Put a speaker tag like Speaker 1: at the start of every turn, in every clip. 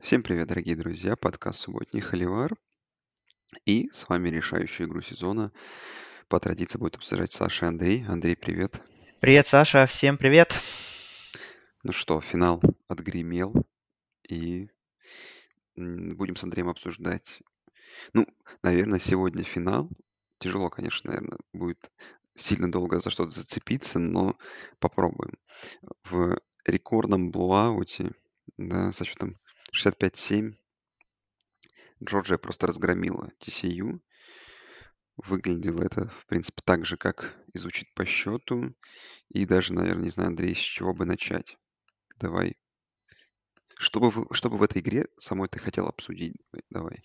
Speaker 1: Всем привет, дорогие друзья! Подкаст «Субботний Холивар». И с вами решающую игру сезона. По традиции будет обсуждать Саша и Андрей. Андрей, привет.
Speaker 2: Привет, Саша. Всем привет.
Speaker 1: Ну что, финал отгремел. И будем с Андреем обсуждать. Ну, наверное, сегодня финал. Тяжело, конечно, наверное, будет сильно долго за что-то зацепиться, но попробуем. В рекордном блуауте, да, со счетом 65-7 Джорджия просто разгромила TCU. Выглядело это, в принципе, так же, как изучить по счету. И даже, наверное, не знаю, Андрей, с чего бы начать. Давай. Что бы, что бы в этой игре самой ты хотел обсудить? Давай.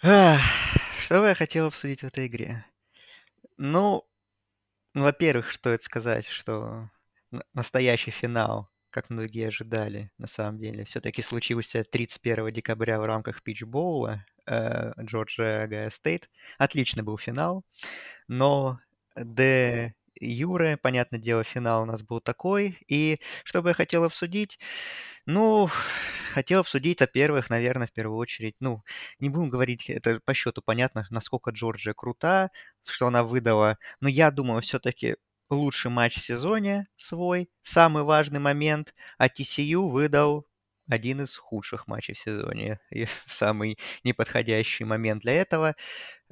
Speaker 2: Что бы я хотел обсудить в этой игре? Ну, ну, во-первых, стоит сказать, что настоящий финал, как многие ожидали, на самом деле, все-таки случился 31 декабря в рамках питчбоула Джорджия Гая Стейт. Отличный был финал, но де Юре, понятное дело, финал у нас был такой. И что бы я хотел обсудить? Ну, хотел обсудить, во-первых, наверное, в первую очередь, ну, не будем говорить, это по счету понятно, насколько Джорджия крута, что она выдала, но я думаю, все-таки лучший матч в сезоне свой, самый важный момент, а TCU выдал один из худших матчей в сезоне, и самый неподходящий момент для этого.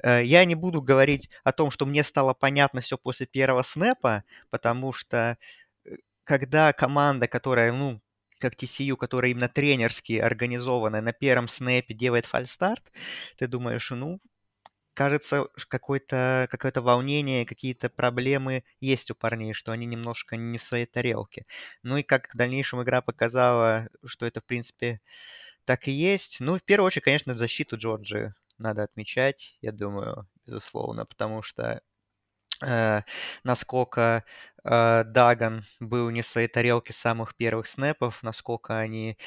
Speaker 2: Э, Я не буду говорить о том, что мне стало понятно все после первого снэпа, потому что э, когда команда, которая, ну, как TCU, которая именно тренерски организованная, на первом снэпе делает фальстарт, ты думаешь, ну, кажется, какое-то какое волнение, какие-то проблемы есть у парней, что они немножко не в своей тарелке. Ну и как в дальнейшем игра показала, что это, в принципе, так и есть. Ну, в первую очередь, конечно, в защиту Джорджии надо отмечать, я думаю, безусловно, потому что насколько э, Даган был не в своей тарелке самых первых снэпов, насколько они,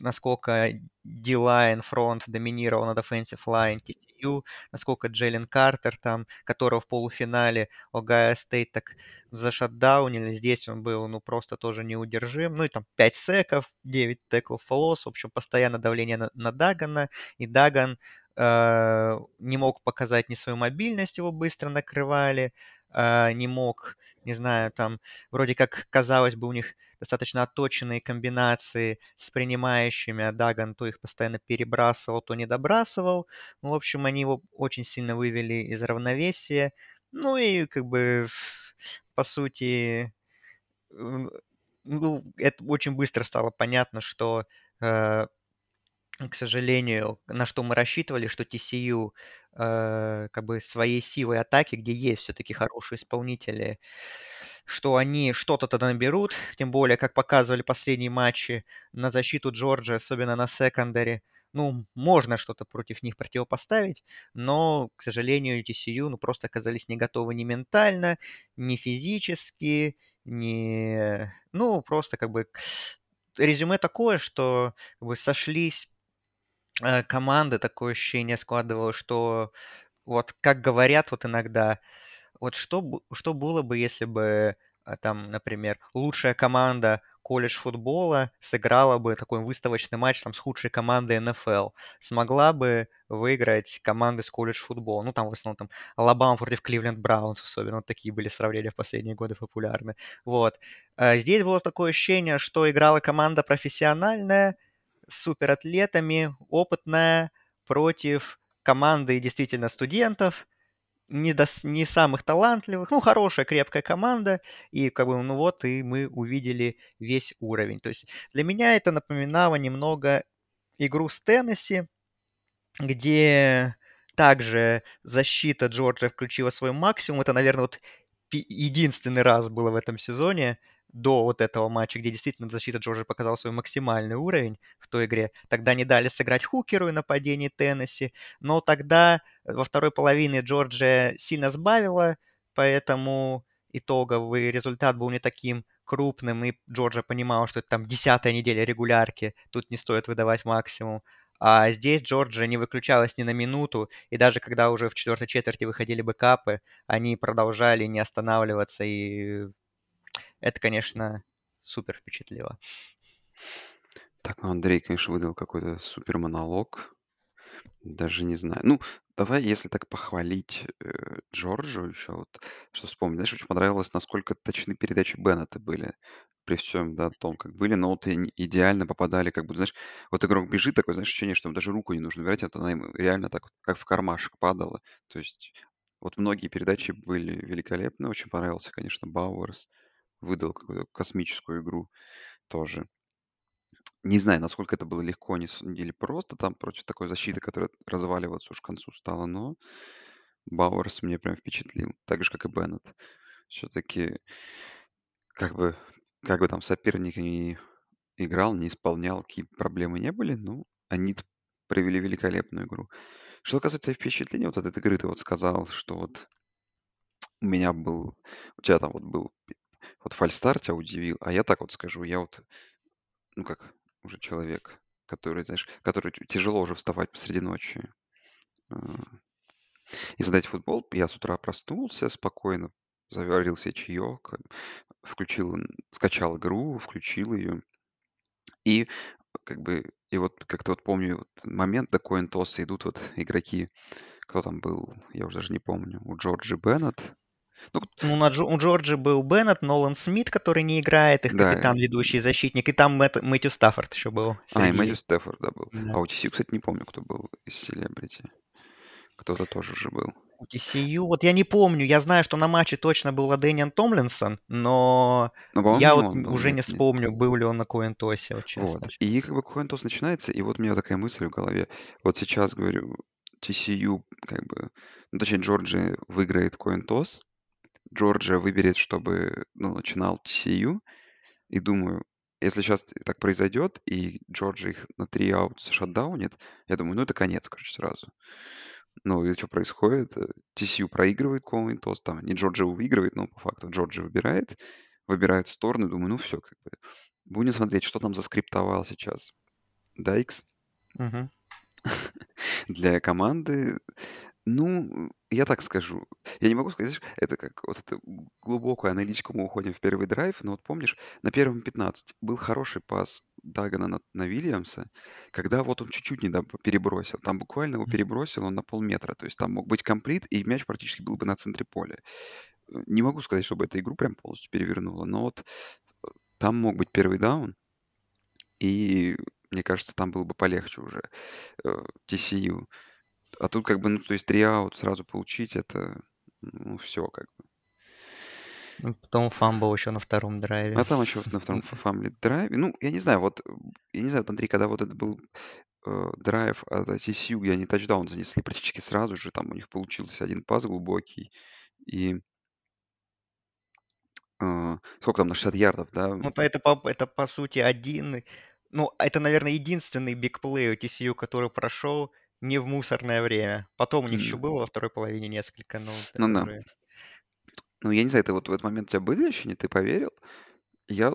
Speaker 2: насколько D-line фронт доминировал над offensive line TCU, насколько Джейлен Картер там, которого в полуфинале Огайо Стейт так зашатдаунили, здесь он был, ну, просто тоже неудержим. Ну, и там 5 секов, 9 теклов фолос, в общем, постоянно давление на, на Дагана, и Даган э, не мог показать ни свою мобильность, его быстро накрывали, э, не мог, не знаю, там, вроде как, казалось бы, у них достаточно отточенные комбинации с принимающими, а Даган то их постоянно перебрасывал, то не добрасывал. Ну, в общем, они его очень сильно вывели из равновесия. Ну и, как бы, по сути, ну, это очень быстро стало понятно, что э, к сожалению, на что мы рассчитывали, что TCU э, как бы своей силой атаки, где есть все-таки хорошие исполнители, что они что-то тогда наберут, тем более, как показывали последние матчи на защиту Джорджа, особенно на секондаре, ну, можно что-то против них противопоставить, но, к сожалению, TCU ну, просто оказались не готовы ни ментально, ни физически, ни... Ну, просто как бы резюме такое, что как бы сошлись э, команды, такое ощущение складывалось, что вот как говорят вот иногда, вот что, что было бы, если бы а, там, например, лучшая команда колледж футбола сыграла бы такой выставочный матч там с худшей командой НФЛ, смогла бы выиграть команды с колледж футбола, ну там в основном там Алабама против Кливленд Браунс особенно, вот такие были сравнения в последние годы популярны, вот. А Здесь было такое ощущение, что играла команда профессиональная, суператлетами, опытная, против команды действительно студентов, не, дос- не самых талантливых, ну, хорошая, крепкая команда, и как бы, ну вот, и мы увидели весь уровень. То есть для меня это напоминало немного игру с Теннесси, где также защита Джорджия включила свой максимум. Это, наверное, вот единственный раз было в этом сезоне до вот этого матча, где действительно защита Джорджии показала свой максимальный уровень в той игре. Тогда не дали сыграть Хукеру и нападении Теннесси, но тогда э, во второй половине Джорджия сильно сбавила, поэтому итоговый результат был не таким крупным, и Джорджия понимала, что это там десятая неделя регулярки, тут не стоит выдавать максимум. А здесь Джорджия не выключалась ни на минуту, и даже когда уже в четвертой четверти выходили бэкапы, они продолжали не останавливаться, и это, конечно, супер впечатлило.
Speaker 1: Так, ну Андрей, конечно, выдал какой-то супер монолог. Даже не знаю. Ну, давай, если так похвалить э, Джорджу еще, вот, что вспомнить. Знаешь, очень понравилось, насколько точны передачи Беннета были. При всем, да, том, как были, но вот идеально попадали, как бы, знаешь, вот игрок бежит, такое, знаешь, ощущение, что ему даже руку не нужно убирать, вот она ему реально так, как в кармашек падала. То есть вот многие передачи были великолепны. Очень понравился, конечно, Бауэрс. Выдал какую-то космическую игру тоже. Не знаю, насколько это было легко не или просто там против такой защиты, которая разваливаться уж к концу стала, но Бауэрс мне прям впечатлил, так же, как и Беннет. Все-таки, как бы, как бы там соперник не играл, не исполнял, какие проблемы не были, ну, они провели великолепную игру. Что касается впечатления вот от этой игры, ты вот сказал, что вот у меня был, у тебя там вот был вот фальстарт удивил, а я так вот скажу, я вот, ну как, уже человек, который, знаешь, который тяжело уже вставать посреди ночи э, и задать футбол. Я с утра проснулся спокойно, заварил себе чаек, включил, скачал игру, включил ее. И как бы, и вот как-то вот помню вот момент до коин-тосса идут вот игроки, кто там был, я уже даже не помню, у Джорджи Беннет. Ну,
Speaker 2: Ну, на Джо- у Джорджи был Беннет, Нолан Смит, который не играет, их
Speaker 1: да,
Speaker 2: капитан, ведущий защитник, и там Мэтт- Мэтью Стаффорд еще был
Speaker 1: а, и Мэтью
Speaker 2: среди...
Speaker 1: Стефорд, да, был.
Speaker 2: Да.
Speaker 1: А у TCU, кстати, не помню, кто был из селебрити. Кто-то тоже же был.
Speaker 2: У TCU, вот я не помню, я знаю, что на матче точно был Ладениан Томлинсон, но
Speaker 1: Ну, по-моему,
Speaker 2: я
Speaker 1: не
Speaker 2: вот
Speaker 1: он был,
Speaker 2: уже не
Speaker 1: нет, нет.
Speaker 2: вспомню, был ли он на Коин-Тосе, вот честно.
Speaker 1: Вот. И как бы коин-тосс начинается, и вот у меня такая мысль в голове. Вот сейчас, говорю, TCU, как бы, ну, точнее, Джорджия выиграет коин-тосс, Джорджия выберет, чтобы, ну, начинал TCU, и думаю, если сейчас так произойдет, и Джорджия их на три аут шатдаунит, я думаю, ну, это конец, короче, сразу. Ну, и что происходит? Э, TCU проигрывает коин-тосс, там, не Джорджия выигрывает, но по факту Джорджия выбирает, выбирает в сторону, думаю, ну, все, как бы. Будем смотреть, что там заскриптовал сейчас. Дайкс
Speaker 2: Мгм.
Speaker 1: для команды. Ну, я так скажу. Я не могу сказать, знаешь, это как вот это г- глубокую аналитику мы уходим в первый драйв, но вот помнишь, на первом 15 был хороший пас Дагана на, на Вильямса, когда вот он чуть-чуть не доб- перебросил. Там буквально его перебросил он на полметра. То есть там мог быть комплит, и мяч практически был бы на центре поля. Э, Не могу сказать, чтобы эту игру прям полностью перевернуло, но вот э, там мог быть первый даун, и мне кажется, там было бы полегче уже э, TCU. А тут как бы, ну, то есть три аут сразу получить, это, ну, все как бы.
Speaker 2: Ну, Потом фамбл еще на втором драйве.
Speaker 1: А там еще на втором фамбл драйве, ну, я не знаю, вот, я не знаю, вот, Андрей, когда вот это был э, драйв от TCU, где они тачдаун занесли практически сразу же, там у них получился один пас глубокий, и э, сколько там, на 60 ярдов, да?
Speaker 2: Ну, то это, по, это по сути один... Ну, это, наверное, единственный big play у TCU, который прошел не в мусорное время. Потом у них еще было во второй половине несколько, но
Speaker 1: Ну
Speaker 2: это
Speaker 1: да. Ну, я не знаю, ты вот в этот момент у тебя были ощущения, ты поверил? Я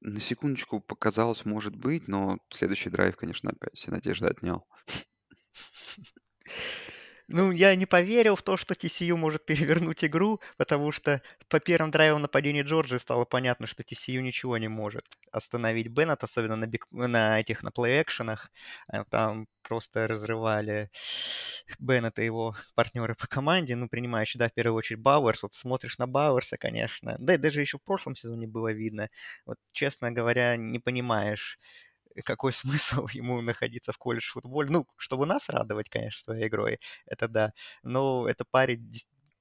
Speaker 1: на секундочку показалось, может быть, но следующий драйв, конечно, опять все надежды отнял.
Speaker 2: Ну, я не поверил в то, что TCU может перевернуть игру, потому что по первым драйвам нападения Джорджии стало понятно, что TCU ничего не может остановить Беннет, особенно на, биг, на этих, на плей-экшенах. А Там просто разрывали Беннет и его партнеры по команде, ну, принимающий, да, в первую очередь Бауэрс. Вот смотришь на Бауэрса, конечно, да и даже еще в прошлом сезоне было видно. Вот, честно говоря, не понимаешь, какой смысл ему находиться в колледж футболе. Ну, чтобы нас радовать, конечно, своей игрой, это да. Но это парень,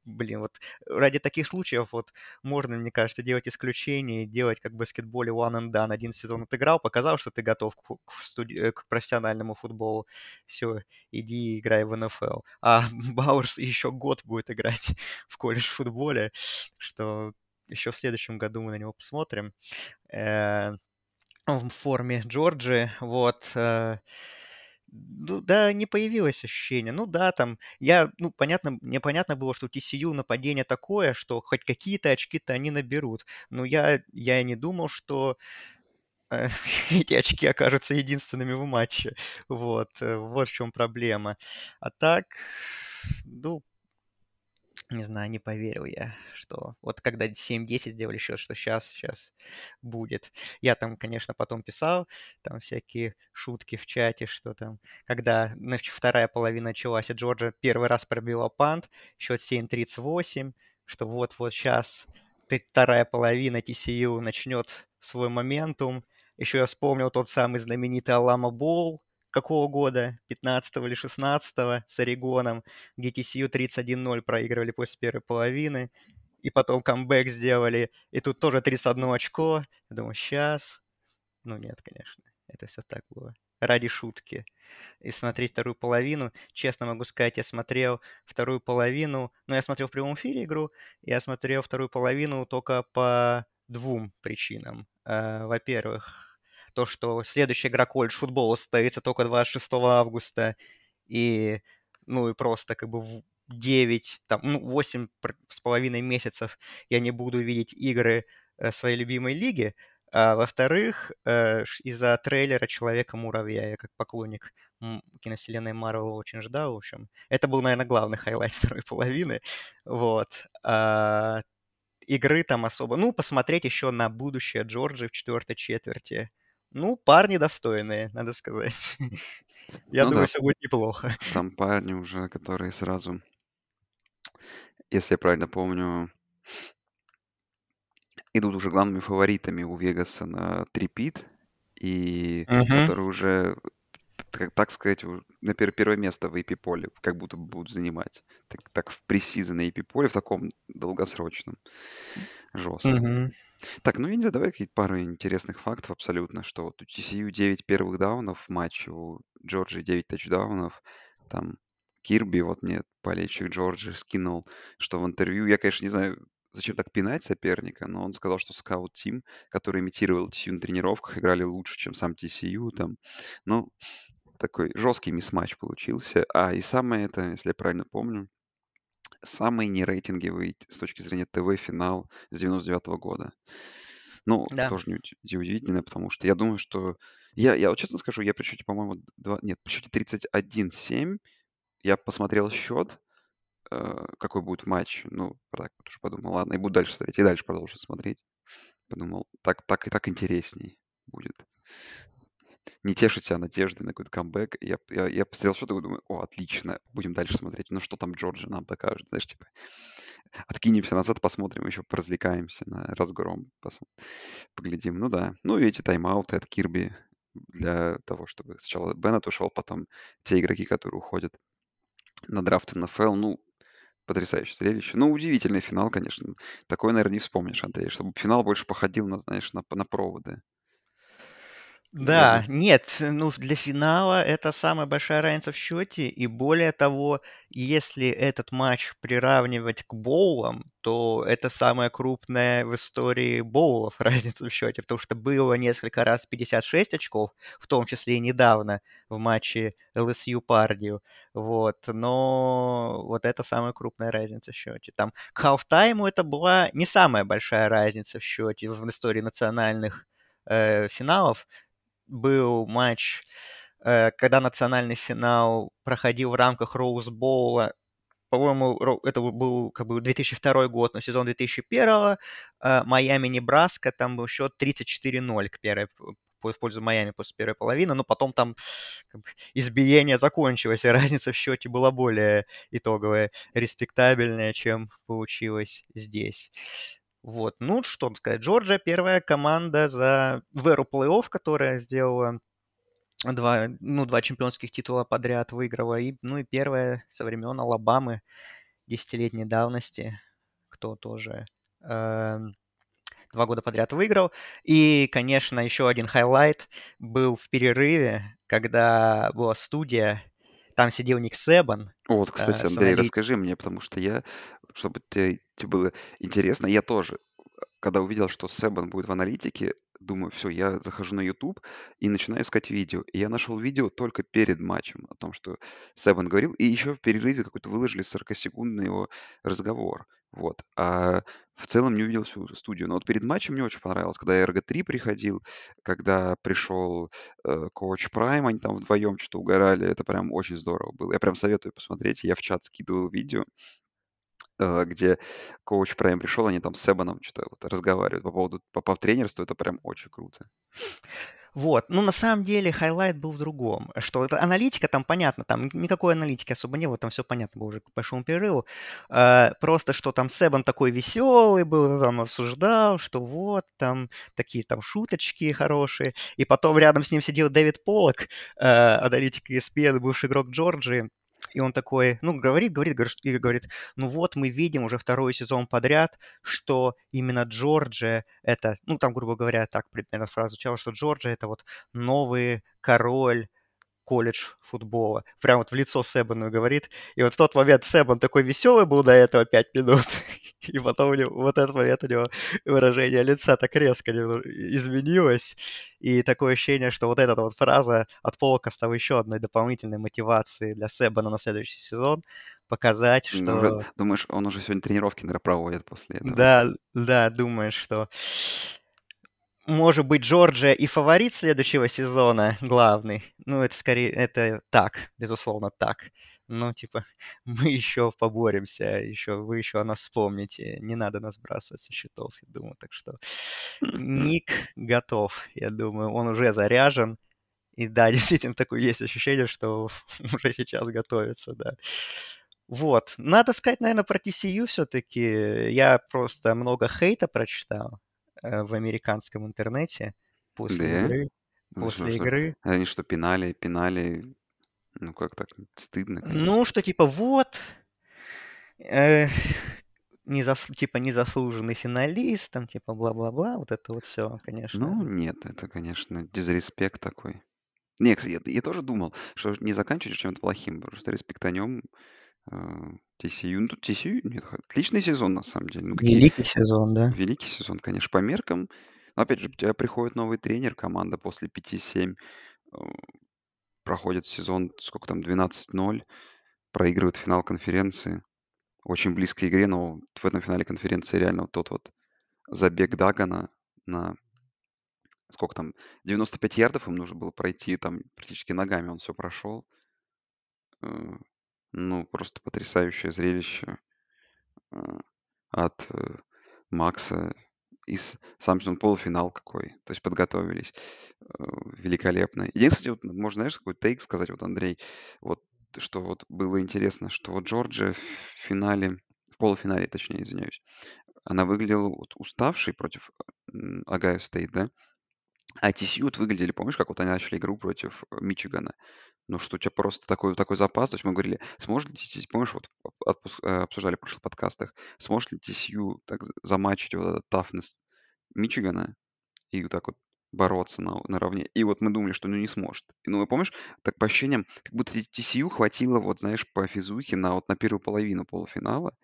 Speaker 2: блин, вот ради таких случаев вот можно, мне кажется, делать исключения, делать как в баскетболе one and done. Один сезон отыграл, показал, что ты готов к, к студи- э, к профессиональному футболу. Все, иди играй в НФЛ. А Бауэрс еще год будет играть в колледж футболе, что еще в следующем году мы на него посмотрим. Э, в форме Джорджии, вот. э, Ну, да, не появилось ощущение. Ну да, там, я, ну, понятно, мне понятно было, что у TCU нападение такое, что хоть какие-то очки-то они наберут. Но я, я и не думал, что э, эти очки окажутся единственными в матче. Вот, э, вот в чем проблема. А так, ну, не знаю, не поверил я, что вот когда 7-10 сделали счет, что сейчас, сейчас будет. Я там, конечно, потом писал там всякие шутки в чате, что там, когда значит, вторая половина началась, и Джорджа первый раз пробила пант, счет 7-38, что вот-вот сейчас вторая половина TCU начнет свой моментум. Еще я вспомнил тот самый знаменитый Алама Болл, какого года, 15 или 16 с Орегоном, где TCU 31-0 проигрывали после первой половины, и потом камбэк сделали, и тут тоже 31 очко. Я думаю, сейчас. Ну нет, конечно, это все так было. Ради шутки. И смотреть вторую половину, честно могу сказать, я смотрел вторую половину, ну, я смотрел в прямом эфире игру, я смотрел вторую половину только по двум причинам. Э, во-первых, то, что следующая игра колледж футбола состоится только 26 августа, и, ну, и просто как бы в 9, там, ну, 8 с половиной месяцев я не буду видеть игры э, своей любимой лиги, а во-вторых, э, из-за трейлера Человека-муравья, я как поклонник киновселенной Марвел очень ждал, в общем. Это был, наверное, главный хайлайт второй половины, вот. А, игры там особо... Ну, посмотреть еще на будущее Джорджи в четвертой четверти. Ну, парни достойные, надо сказать. Я
Speaker 1: Ну
Speaker 2: думаю,
Speaker 1: да,
Speaker 2: все будет неплохо.
Speaker 1: там парни уже, которые сразу, если я правильно помню, идут уже главными фаворитами у Вегаса на трипит, и
Speaker 2: Мгм.
Speaker 1: которые уже, так, так сказать, на пер- первое место в AP поле как будто будут занимать. Так, так в пресизон AP поле, в таком долгосрочном. Жестко.
Speaker 2: Мгм.
Speaker 1: Так, ну я давай какие-то пару интересных фактов абсолютно, что вот у TCU 9 первых даунов в матче, у Джорджии 9 тачдаунов, там Кирби, вот мне болельщик Джорджи скинул, что в интервью, я, конечно, не знаю, зачем так пинать соперника, но он сказал, что скаут-тим, который имитировал TCU на тренировках, играли лучше, чем сам TCU там. Ну, такой жесткий мисс-матч получился. А, и самое это, если я правильно помню, самый нерейтинговый с точки зрения ТВ финал с 99 года. Ну,
Speaker 2: Да.
Speaker 1: тоже не уди- не удивительно, потому что я думаю, что... Я, я вот честно скажу, я при счете, по-моему, два... нет, при счете 31-7 я посмотрел счет, э, какой будет матч. Ну, так вот уже подумал, ладно, и буду дальше смотреть, и дальше продолжу смотреть. Подумал, так, так и так интересней будет. Не тешить себя надеждой на какой-то камбэк. Я, я, я посмотрел счет и думаю, о, отлично, будем дальше смотреть. Ну, что там Джорджи нам покажет, знаешь, типа, откинемся назад, посмотрим, еще поразвлекаемся на разгром, посмотрим поглядим. Ну да. Ну и эти тайм-ауты от Кирби для того, чтобы сначала Беннет ушел, потом те игроки, которые уходят на драфт НФЛ. Ну, потрясающее зрелище. Ну, удивительный финал, конечно. Такой, наверное, не вспомнишь, Андрей, чтобы финал больше походил на, знаешь, на, на проводы.
Speaker 2: Да, нет, ну для финала это самая большая разница в счете, и более того, если этот матч приравнивать к боулам, то это самая крупная в истории боулов разница в счете, потому что было несколько раз 56 очков, в том числе и недавно в матче LSU Пардию, вот, но вот это самая крупная разница в счете. Там к халфтайму это была не самая большая разница в счете в истории национальных э, финалов, был матч, э, когда национальный финал проходил в рамках Роуз Боула. По-моему, это был как бы 2002 год, на сезон 2001 э, Майами-Небраска, там был счет 34-0 к первой в пользу Майами после первой половины, но потом там как бы, избиение закончилось, и разница в счете была более итоговая, респектабельная, чем получилось здесь. Вот, ну что сказать, Джорджия первая команда за в эру плей-офф, которая сделала два, ну, два чемпионских титула подряд выиграла, и, ну и первая со времен Алабамы десятилетней давности, кто тоже э, два года подряд выиграл. И, конечно, еще один хайлайт был в перерыве, когда была студия, там сидел Ник Себан.
Speaker 1: Вот, кстати,
Speaker 2: Э,
Speaker 1: Андрей,
Speaker 2: аналит...
Speaker 1: расскажи мне, потому что я, чтобы тебе, тебе было интересно, я тоже, когда увидел, что Себан будет в аналитике, думаю, все, я захожу на YouTube и начинаю искать видео. И я нашел видео только перед матчем о том, что Себан говорил, и еще в перерыве какой-то выложили 40-секундный его разговор. Вот. А в целом не увидел всю студию. Но вот перед матчем мне очень понравилось, когда RG3 приходил, когда пришел э, Coach Prime, они там вдвоем что-то угорали. Это прям очень здорово было. Я прям советую посмотреть. Я в чат скидывал видео. Э, где коуч прям пришел, они там с Себаном что-то вот разговаривают по поводу по, по тренерству, это прям очень круто.
Speaker 2: Вот. Ну, на самом деле, хайлайт был в другом. Что это аналитика, там понятно, там никакой аналитики особо не было, там все понятно было уже к большому перерыву. А, просто, что там Себан такой веселый был, там обсуждал, что вот, там такие там шуточки хорошие. И потом рядом с ним сидел Дэвид Поллок, а, аналитик ESPN, бывший игрок Джорджии, и он такой, ну, говорит, говорит, и говорит, ну вот мы видим уже второй сезон подряд, что именно Джорджия это, ну, там, грубо говоря, так примерно фраза звучала, что Джорджия это вот новый король колледж футбола. Прям вот в лицо Себану говорит. И вот в тот момент Себан такой веселый был до этого 5 минут. И потом у него, вот этот момент у него выражение лица так резко изменилось. И такое ощущение, что вот эта вот фраза от Полока стала еще одной дополнительной мотивацией для Себана на следующий сезон показать, что... Ну,
Speaker 1: уже, думаешь, он уже сегодня тренировки, наверное, проводит после этого?
Speaker 2: Да, да, думаешь, что может быть, Джорджия и фаворит следующего сезона главный. Ну, это скорее, это так, безусловно, так. Но, типа, мы еще поборемся, еще, вы еще о нас вспомните. Не надо нас бросать со счетов, я думаю. Так что Ник готов, я думаю. Он уже заряжен. И да, действительно, такое есть ощущение, что уже сейчас готовится, да. Вот. Надо сказать, наверное, про TCU все-таки. Я просто много хейта прочитал. Э, в американском интернете после
Speaker 1: Да?
Speaker 2: игры.
Speaker 1: Ну,
Speaker 2: После
Speaker 1: что,
Speaker 2: игры.
Speaker 1: Они что, пинали, пинали? Ну, как так? Стыдно, конечно.
Speaker 2: Ну, что типа вот, э, незас... типа незаслуженный финалист, там типа бла-бла-бла, вот это вот все, конечно.
Speaker 1: Ну, нет, это, конечно, дизреспект такой. Не, кстати, я, я тоже думал, что не заканчивать чем-то плохим, потому что респект о нем. Э, TCU, ну тут TCU, нет, отличный сезон на самом деле. Ну, какие
Speaker 2: Великий сезон, да.
Speaker 1: великий сезон, конечно, по меркам. Но опять же, у тебя приходит новый тренер, команда после 5-7 э, проходит сезон, сколько там, 12-0, проигрывает финал конференции. Очень близкой игре, но в этом финале конференции реально вот тот вот забег Дагана на сколько там, 95 ярдов им нужно было пройти, там практически ногами он все прошел. Ну, просто потрясающее зрелище э, от э, Макса. И сам сезон полуфинал какой. То есть подготовились. Э, Великолепно. Единственное, вот, можно, знаешь, какой take сказать, вот, Андрей, вот, что вот было интересно, что вот Джорджия в финале, в полуфинале, точнее, извиняюсь, она выглядела вот уставшей против Ohio State, да? А TCU выглядели, помнишь, как вот они начали игру против э, Мичигана? Ну, что у тебя просто такой, такой запас. То есть мы говорили, сможет ли помнишь, вот отпуск, э, обсуждали в прошлых подкастах, сможет ли TCU так замачить вот этот тафнес Мичигана и вот так вот бороться на, наравне. И вот мы думали, что ну не сможет. Ну, помнишь, так по ощущениям, как будто TCU хватило, вот знаешь, по физухе на вот на первую половину полуфинала,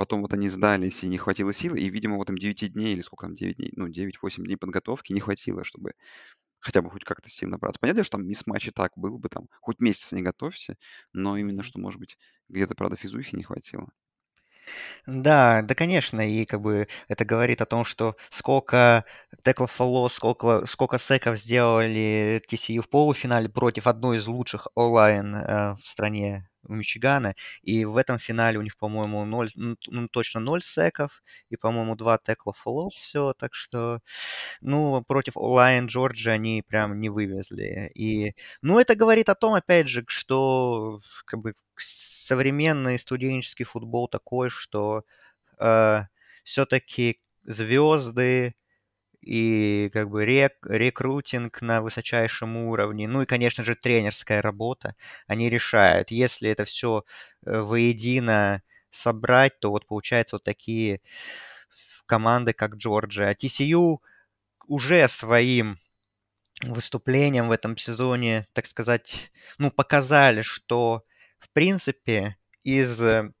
Speaker 1: Потом вот они сдались, и не хватило силы, и, видимо, вот им 9 дней, или сколько там, 9 дней, ну, 9-8 дней подготовки не хватило, чтобы хотя бы хоть как-то сил набраться. Понятно, что там мисс-матч и так был бы там, хоть месяц не готовься, но именно что, может быть, где-то, правда, физухи не хватило.
Speaker 2: Да, да, конечно, и как бы это говорит о том, что сколько теклов фолло, сколько, сколько секов сделали TCU в полуфинале против одной из лучших онлайн э, в стране у Мичигана, и в этом финале у них, по-моему, 0, ну, ну, точно 0 секов, и, по-моему, 2 текла фолло, все, так что, ну, против онлайн Джорджи они прям не вывезли, и, ну, это говорит о том, опять же, что, как бы, современный студенческий футбол такой, что э, все-таки звезды и как бы рек, рекрутинг на высочайшем уровне, ну и, конечно же, тренерская работа, они решают. Если это все э, воедино собрать, то вот получается вот такие команды, как Джорджия. А TCU уже своим выступлением в этом сезоне, так сказать, ну, показали, что в принципе, из э,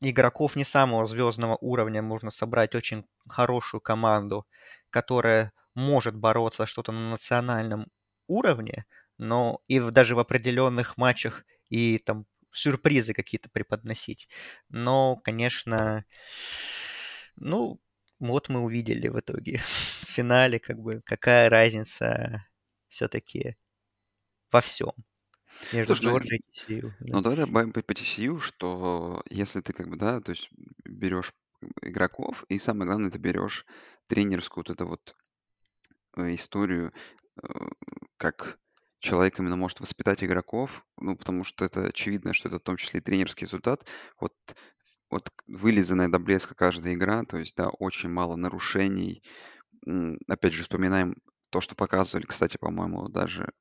Speaker 2: игроков не самого звездного уровня можно собрать очень хорошую команду, которая может бороться что-то на национальном уровне, но и в, даже в определенных матчах и там сюрпризы какие-то преподносить. Но, конечно, ну, вот мы увидели в итоге в финале, как бы, какая разница все-таки во всем. между
Speaker 1: Слушай, ну,
Speaker 2: Джорджией и TCU. Да.
Speaker 1: ну давай добавим по, по TCU, что если ты как бы, да, то есть берешь игроков, и самое главное, ты берешь тренерскую вот эту вот э, историю, э, как человек именно может воспитать игроков, ну, потому что это очевидно, что это в том числе и тренерский результат. Вот, вот вылизанная до блеска каждая игра, то есть, да, очень мало нарушений. Опять же, вспоминаем то, что показывали, кстати, по-моему, даже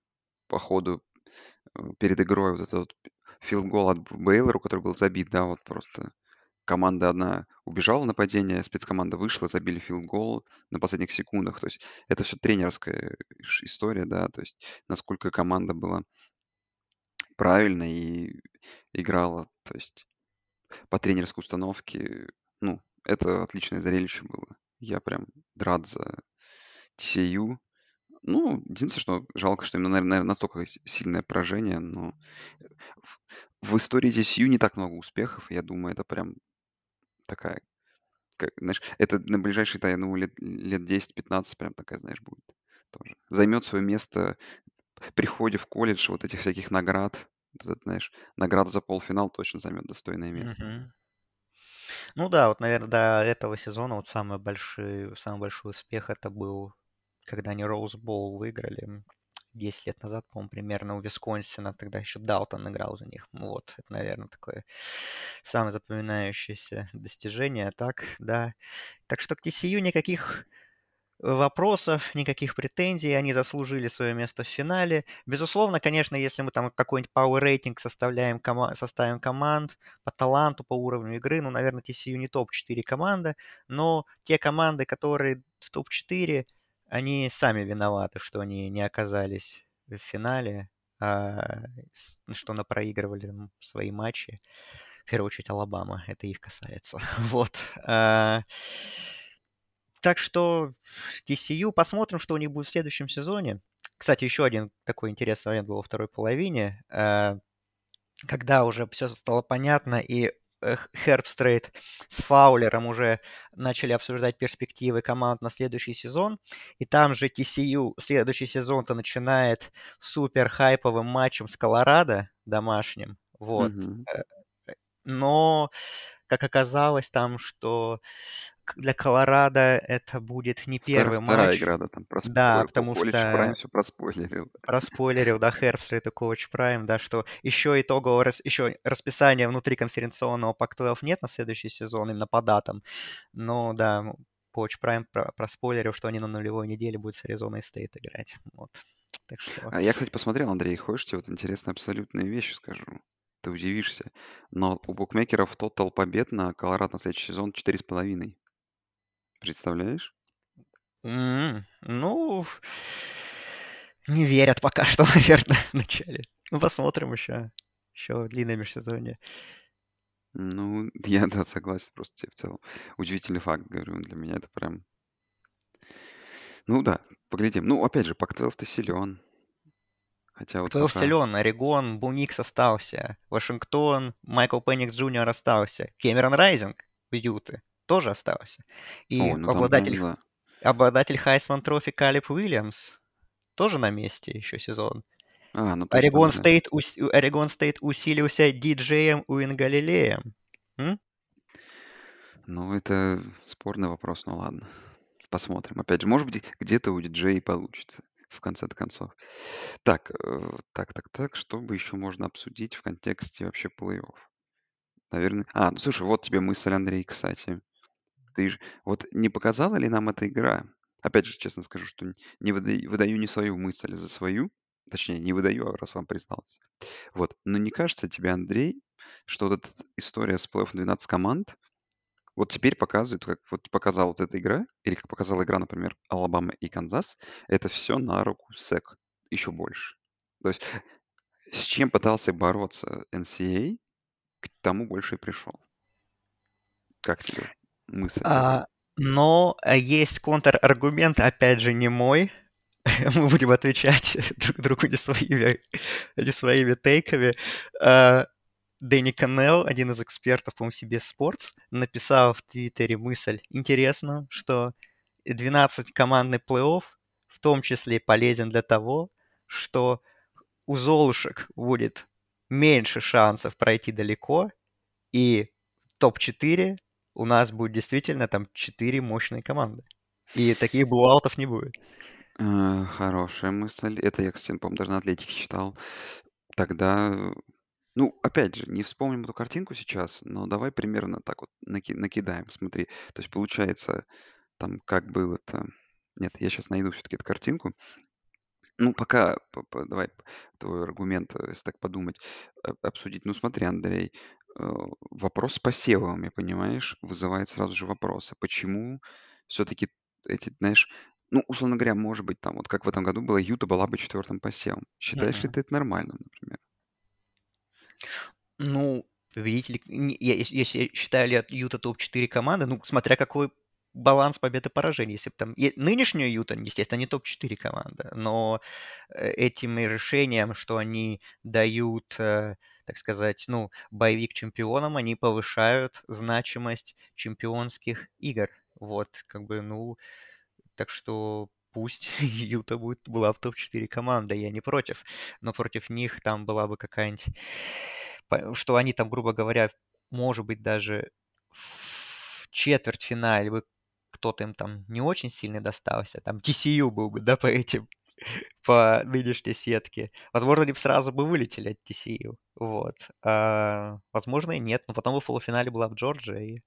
Speaker 1: по ходу э, перед игрой вот этот вот филд-гол от Бейлора, который был забит, да, вот просто команда одна убежала нападение, спецкоманда вышла, забили филд-гол на последних секундах. То есть это все тренерская история, да, то есть насколько команда была правильно и играла, то есть по тренерской установке, ну, это отличное зрелище было. Я прям рад за TCU. Ну, единственное, что жалко, что именно, наверное, настолько сильное поражение, но в истории TCU не так много успехов. Я думаю, это прям такая, как, знаешь, это на ближайшие, да, я лет, лет 10-15 прям такая, знаешь, будет тоже. Займет свое место при входе в колледж вот этих всяких наград. Этот, знаешь, награда за полуфинал точно займет достойное место.
Speaker 2: Ну да, вот, наверное, до этого сезона вот самый большой, самый большой успех это был, когда они Роуз Боул выиграли 10 лет назад, по-моему, примерно у Висконсина, тогда еще Далтон играл за них. Ну Вот, это, наверное, такое самое запоминающееся достижение. Так, да. Так что к TCU никаких вопросов, никаких претензий, они заслужили свое место в финале. Безусловно, конечно, если мы там какой-нибудь power рейтинг составляем кома- составим команд по таланту, по уровню игры, ну, наверное, TCU не топ-4 команда, но те команды, которые в топ-4, они сами виноваты, что они не оказались в финале, а, что на проигрывали там свои матчи. В первую очередь Алабама, это их касается. Вот. А, так что TCU, посмотрим, что у них будет в следующем сезоне. Кстати, еще один такой интересный момент был во второй половине, э, когда уже все стало понятно, и Хербстрейт с Фаулером уже начали обсуждать перспективы команд на следующий сезон. И там же TCU следующий сезон-то начинает супер хайповым матчем с Колорадо домашним. Вот. Э, Но, как оказалось, там, что для Колорадо это будет не первый
Speaker 1: вторая
Speaker 2: матч.
Speaker 1: игра, да, там про
Speaker 2: Да, потому
Speaker 1: колледж
Speaker 2: что
Speaker 1: Прайм все проспойлерил.
Speaker 2: проспойлерил, да, Хербстрейт и Coach Prime, да, что еще итогового, рас- еще расписания внутри конференционного Pac-12 нет на следующий сезон, именно по датам. Но, да, Coach Prime про- проспойлерил, что они на нулевой неделе будут с Аризоной State играть. Вот. Так что...
Speaker 1: А я, кстати, посмотрел, Андрей, хочешь тебе вот интересную абсолютную вещь скажу? Ты удивишься. Но у букмекеров тотал побед на Колорадо на следующий сезон 4,5. Представляешь?
Speaker 2: М, Ну, не верят пока что, наверное, в начале. Ну, посмотрим еще. Еще длинное межсезонье.
Speaker 1: Ну, я, да, согласен, просто тебе в целом. Удивительный факт, говорю, для меня это прям... Ну да, поглядим. Ну, опять же, Pac-12 ты силен. Хотя вот
Speaker 2: Кто
Speaker 1: пока...
Speaker 2: силен? Орегон, Бо Никс остался. Вашингтон, Майкл Пенникс Джуниор остался. Кэмерон Райзинг в Юты тоже остался. И
Speaker 1: Ой, ну там
Speaker 2: обладатель,
Speaker 1: прям, да.
Speaker 2: обладатель Heisman Trophy Калиб Уильямс тоже на месте еще сезон.
Speaker 1: А, ну там,
Speaker 2: Орегон. State, ус- Орегон State усилился Ди Джеем Уиагалелеем. М?
Speaker 1: Ну, это спорный вопрос, ну ладно. Посмотрим. Опять же, может быть, где-то у диджея получится в конце концов. Так, э, так, так, так, что бы еще можно обсудить в контексте вообще плей-офф? Наверное... А, ну слушай, вот тебе мысль, Андрей, кстати. Ты ж... Вот не показала ли нам эта игра? Опять же, честно скажу, что не выдаю, выдаю не свою мысль за свою. Точнее, не выдаю, а раз вам признался. Вот. Но не кажется тебе, Андрей, что вот эта история с плей-офф 12 команд, вот теперь показывает, как вот показала вот эта игра, или как показала игра, например, Алабама и Канзас, это все на руку СЭК еще больше. То есть с чем пытался бороться NCAA, к тому больше и пришел. Как тебе мысль?
Speaker 2: А, но а, есть контраргумент, опять же, не мой. Мы будем отвечать друг другу не своими, не своими тейками. А, Дэнни Каннелл, один из экспертов, по-моему, CBS Sports, написал в Твиттере мысль. Интересно, что 12-командный плей-офф в том числе полезен для того, что у Золушек будет меньше шансов пройти далеко, и топ-4 у нас будет действительно там 4 мощные команды. И таких блуаутов не будет.
Speaker 1: Э, хорошая мысль. Это я, кстати, по-моему, даже на Атлетике читал. Тогда, ну, опять же, не вспомним эту картинку сейчас, но давай примерно так вот наки- накидаем. Смотри, то есть получается, там как было-то... Нет, я сейчас найду все-таки эту картинку. Ну, пока, давай твой аргумент, э, если так подумать, э, обсудить. Ну, смотри, Андрей, э, вопрос с посевами, понимаешь, вызывает сразу же вопросы. Почему все-таки эти, знаешь, ну, условно говоря, может быть, там, вот как в этом году было, Юта была бы четвертым посевом. Считаешь ли
Speaker 2: Мгм.
Speaker 1: ты это нормальным, например?
Speaker 2: Ну, победители... не- я- Если если считали от Юта топ-4 команды, ну, смотря какой баланс побед и поражений. Если бы там... и Нынешняя Юта, естественно, не топ-4 команда, но э, этим решением, что они дают, э, так сказать, ну, боевик чемпионам, они повышают значимость чемпионских игр. Вот, как бы, ну, так что пусть Юта будет, была в топ-4 команда, я не против. Но против них там была бы какая-нибудь... Что они там, грубо говоря, может быть, даже в четвертьфинале бы кто-то им там не очень сильно достался. Там TCU был бы, да, по этим, по нынешней сетке. Возможно, они бы сразу бы вылетели от TCU. Вот. А, возможно, и нет. Но потом бы в полуфинале была в Джорджия, и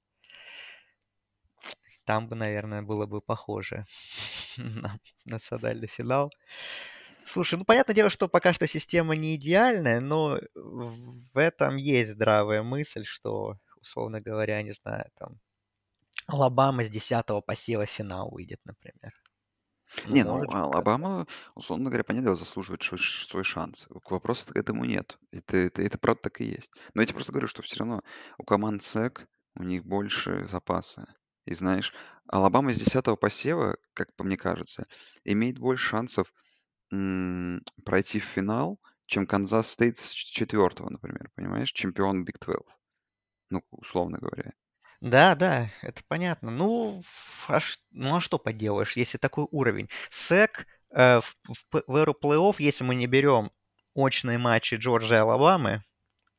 Speaker 2: там бы, наверное, было бы похоже на национальный финал. Слушай, ну понятное дело, что пока что система не идеальная, но в этом есть здравая мысль, что, условно говоря, не знаю, там Алабама с 10 посева в финал выйдет, например. Ну,
Speaker 1: Не, ну,
Speaker 2: может.
Speaker 1: Алабама, условно говоря, понятное дело, заслуживает ш- свой шанс. К вопросу к этому нет. Это, это, это правда так и есть. Но я тебе просто говорю, что все равно у команд SEC у них больше запаса. И знаешь, Алабама с 10 посева, как по мне кажется, имеет больше шансов м, пройти в финал, чем Kansas State с четвертого, например, понимаешь? Чемпион Big 12. Ну, условно говоря.
Speaker 2: Да, да, это понятно. Ну, а, ш- ну, а что поделаешь, если такой уровень? SEC э, в, в в эру плей-офф, если мы не берем очные матчи Джорджии и Алабамы,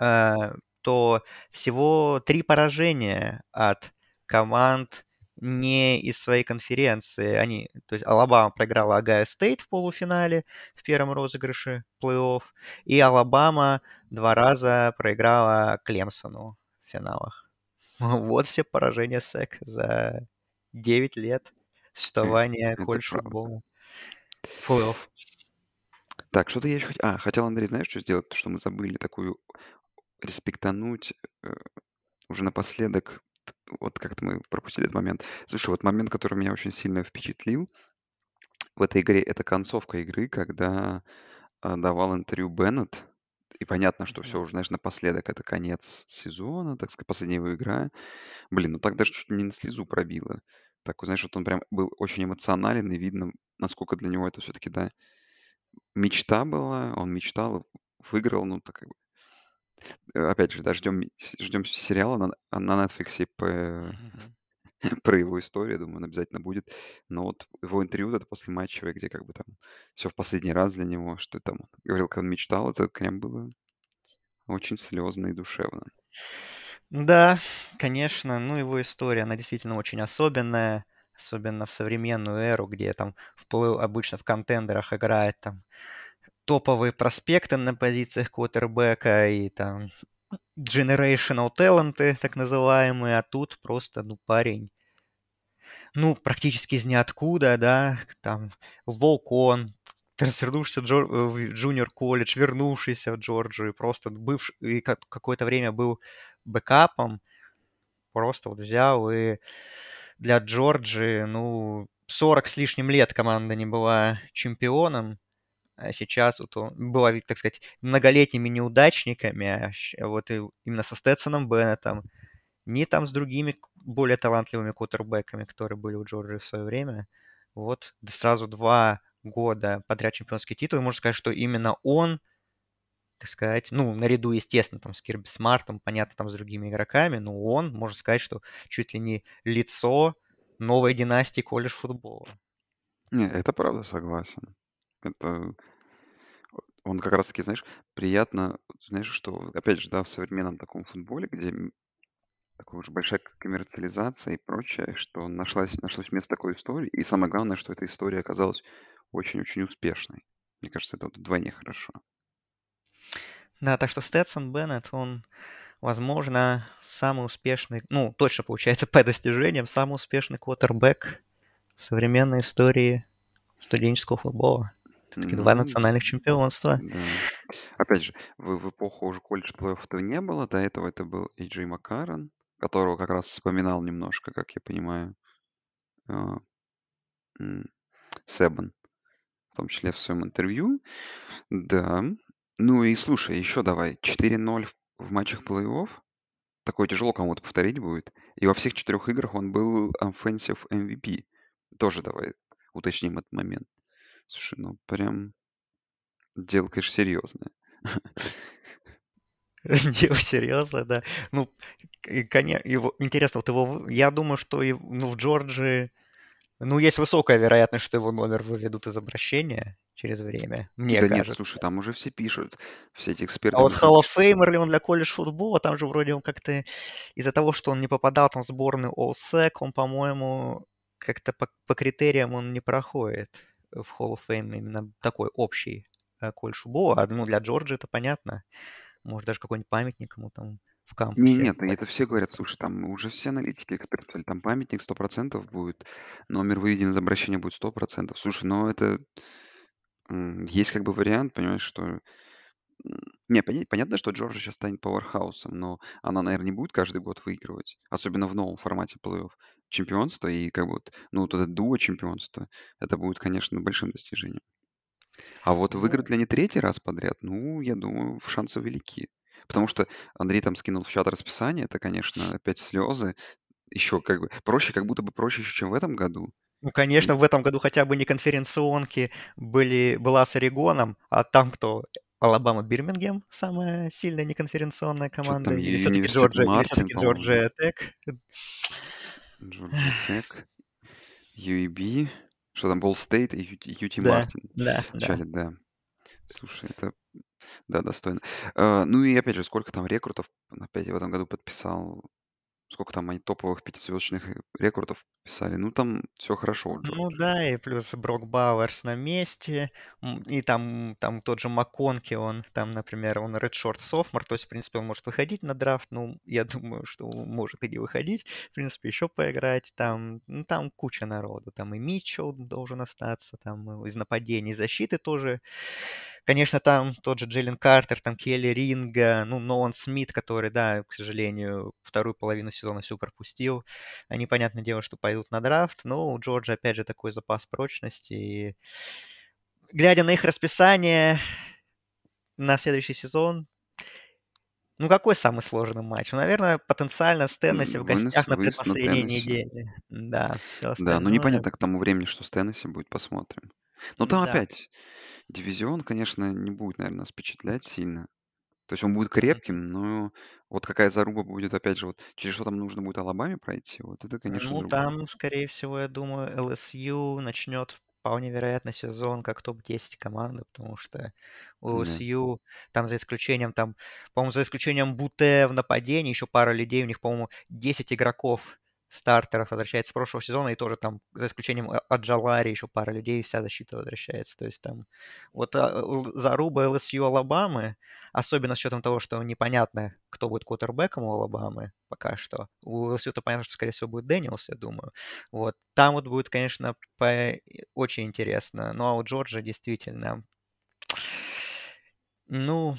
Speaker 2: э, то всего три поражения от команд не из своей конференции. Они, то есть Алабама проиграла Ohio State в полуфинале в первом розыгрыше плей-офф, и Алабама два раза проиграла Клемсону в финалах. Вот все поражения SEC за 9 лет существования
Speaker 1: этого
Speaker 2: колледж футбола. Плей-офф.
Speaker 1: Так, что-то я еще хотел... А, хотел, Андрей, знаешь, что сделать? То, что мы забыли такую респектануть э, уже напоследок. Вот как-то мы пропустили этот момент. Слушай, вот момент, который меня очень сильно впечатлил в этой игре, это концовка игры, когда а, давал интервью Беннет. И понятно, что все уже, знаешь, напоследок это конец сезона, так сказать, последняя его игра. Блин, ну так даже чуть не на слезу пробило. Так, знаешь, вот он прям был очень эмоционален, и видно, насколько для него это все-таки, да, мечта была, он мечтал, выиграл, ну, так как бы. Э, Опять же, да, ждем, ждем сериала на, на Netflix по. про его историю, думаю, он обязательно будет. Но вот его интервью это после матчевое, где как бы там все в последний раз для него, что там он говорил, как он мечтал, это прям было очень слезно и душевно.
Speaker 2: Да, конечно, ну его история, она действительно очень особенная, особенно в современную эру, где там в плей- обычно в контендерах играет там топовые проспекты на позициях квотербека и там generational таланты, так называемые, а тут просто, ну, парень, ну, практически из ниоткуда, да, там, волк-он, трансфернувшийся Джор- в джуниор-колледж, вернувшийся в Джорджию, просто бывший, и как- какое-то время был бэкапом, просто вот взял и для Джорджии, ну, 40 с лишним лет команда не была чемпионом, сейчас вот он ведь, так сказать, многолетними неудачниками, а вот именно со Стэтсоном Беннетом, ни там с другими более талантливыми квотербеками, которые были у Джорджии в свое время. Вот сразу два года подряд чемпионский титул, и можно сказать, что именно он, так сказать, ну, наряду, естественно, там с Кирби Смартом, понятно, там с другими игроками, но он, можно сказать, что чуть ли не лицо новой династии колледж футбола.
Speaker 1: Не, это правда, согласен. Это он как раз таки, знаешь, приятно, знаешь, что, опять же, да, в современном таком футболе, где такая уже большая коммерциализация и прочее, что нашлась, нашлось место такой истории, и самое главное, что эта история оказалась очень-очень успешной. Мне кажется, это вот вдвойне хорошо.
Speaker 2: Да, так что Стэтсон Беннет, он, возможно, самый успешный, ну, точно получается по достижениям, самый успешный квотербек современной истории студенческого футбола. Все-таки два
Speaker 1: Ну,
Speaker 2: национальных чемпионства.
Speaker 1: да. Опять же, в, в эпоху уже колледж плей-офф этого не было, до этого это был Эйджей Маккарон, которого как раз вспоминал немножко, как я понимаю, а, м, Себан, в том числе в своем интервью. Да. Ну и слушай, еще давай. 4-0 в, в матчах плей-офф. Такое тяжело кому-то повторить будет. И во всех четырех играх он был offensive MVP. Тоже давай уточним этот момент. Слушай, ну прям дело, конечно, серьезное.
Speaker 2: Дело серьезно, да. Ну, и, коне- его, интересно, вот его, я думаю, что и, ну, в Джорджии, ну, есть высокая вероятность, что его номер выведут из обращения через время, мне
Speaker 1: Да нет,
Speaker 2: кажется.
Speaker 1: слушай, там уже все пишут, все эти
Speaker 2: А
Speaker 1: эксперты
Speaker 2: вот
Speaker 1: везде
Speaker 2: Hall of. Famer ли он для колледж футбола, там же вроде он как-то из-за того, что он не попадал там в сборную All-Sec, он, по-моему, как-то по, по критериям он не проходит в Hall of Fame именно такой общий э, колледж футбола. А, ну, для Джорджии это понятно. Может, даже какой-нибудь памятник ему там в
Speaker 1: Не,
Speaker 2: кампусе.
Speaker 1: нет, и это все говорят, слушай, там уже все аналитики, эксперты, там памятник 100% будет, номер выведен из обращения будет 100%. Слушай, ну это есть как бы вариант, понимаешь, что... Не, поня- понятно, что Джорджия сейчас станет пауэрхаусом, но она, наверное, не будет каждый год выигрывать, особенно в новом формате плей-офф чемпионства, и как бы вот, ну, вот это дуо чемпионства, это будет, конечно, большим достижением. А вот
Speaker 2: Ну,
Speaker 1: выиграть ли они третий раз подряд, ну, я думаю, шансы велики. Потому что Андрей там скинул в чат расписание, это, конечно, опять слезы. Еще как бы проще, как будто бы проще еще, чем в этом году.
Speaker 2: ну, конечно, в этом году хотя бы не конференционки были, была с Орегоном, а там кто? Алабама Бирмингем, самая сильная неконференционная команда, или все-таки Джорджия, или
Speaker 1: Мартин,
Speaker 2: все-таки
Speaker 1: по-моему,
Speaker 2: Джорджия Тек?
Speaker 1: Джорджия Тек, UAB, что там, Ball State и UT Мартин
Speaker 2: да, да.
Speaker 1: начале, да. Слушай, это, да, достойно. А, Ну и опять же, сколько там рекрутов опять в этом году подписал Сколько там они топовых пятизвездочных э, рекрутов подписали. Ну, там все хорошо у
Speaker 2: Ну да, и плюс Брок Бауэрс на месте, и там, там тот же МакКонки, он там, например, он redshirt sophomore, то есть, в принципе, он может выходить на драфт, ну, я думаю, что может и не выходить, в принципе, еще поиграть, там, ну, там куча народу, там и Митчелл должен остаться, там из нападений, защиты тоже, конечно, там тот же Джейлен Картер, там Келли Ринга, ну, Нолан Смит, который, да, к сожалению, вторую половину сезона все пропустил, они, понятное дело, что пойдут на драфт, но у Джорджа, опять же, такой запас прочности. И глядя на их расписание на следующий сезон, ну какой самый сложный матч? Ну, наверное, потенциально с Теннесси в гостях на предпоследней неделе. Да, все
Speaker 1: Да, ну
Speaker 2: остальное.
Speaker 1: непонятно к тому времени, что с Теннесси будет, посмотрим. Но там
Speaker 2: Да.
Speaker 1: опять дивизион, конечно, не будет, наверное, нас впечатлять сильно. То есть он будет
Speaker 2: Мгм.
Speaker 1: крепким, но вот какая заруба будет, опять же, вот через что там нужно будет Алабаме пройти, вот это, конечно,
Speaker 2: Ну,
Speaker 1: другое.
Speaker 2: там, скорее всего, я думаю, LSU начнет вполне вероятно сезон как топ-10 команда, потому что у
Speaker 1: Да.
Speaker 2: LSU, там за исключением, там, по-моему, за исключением Буте в нападении, еще пара людей, у них, по-моему, 10 игроков стартеров возвращается с прошлого сезона, и тоже там, за исключением Оджулари, еще пара людей, вся защита возвращается. То есть там вот а, заруба LSU Алабамы, особенно с учетом того, что непонятно, кто будет квотербеком у Алабамы пока что. У LSU-то понятно, что, скорее всего, будет Дэниелс, я думаю. Вот. Там вот будет, конечно, по- очень интересно. Ну, а у Джорджии действительно, ну,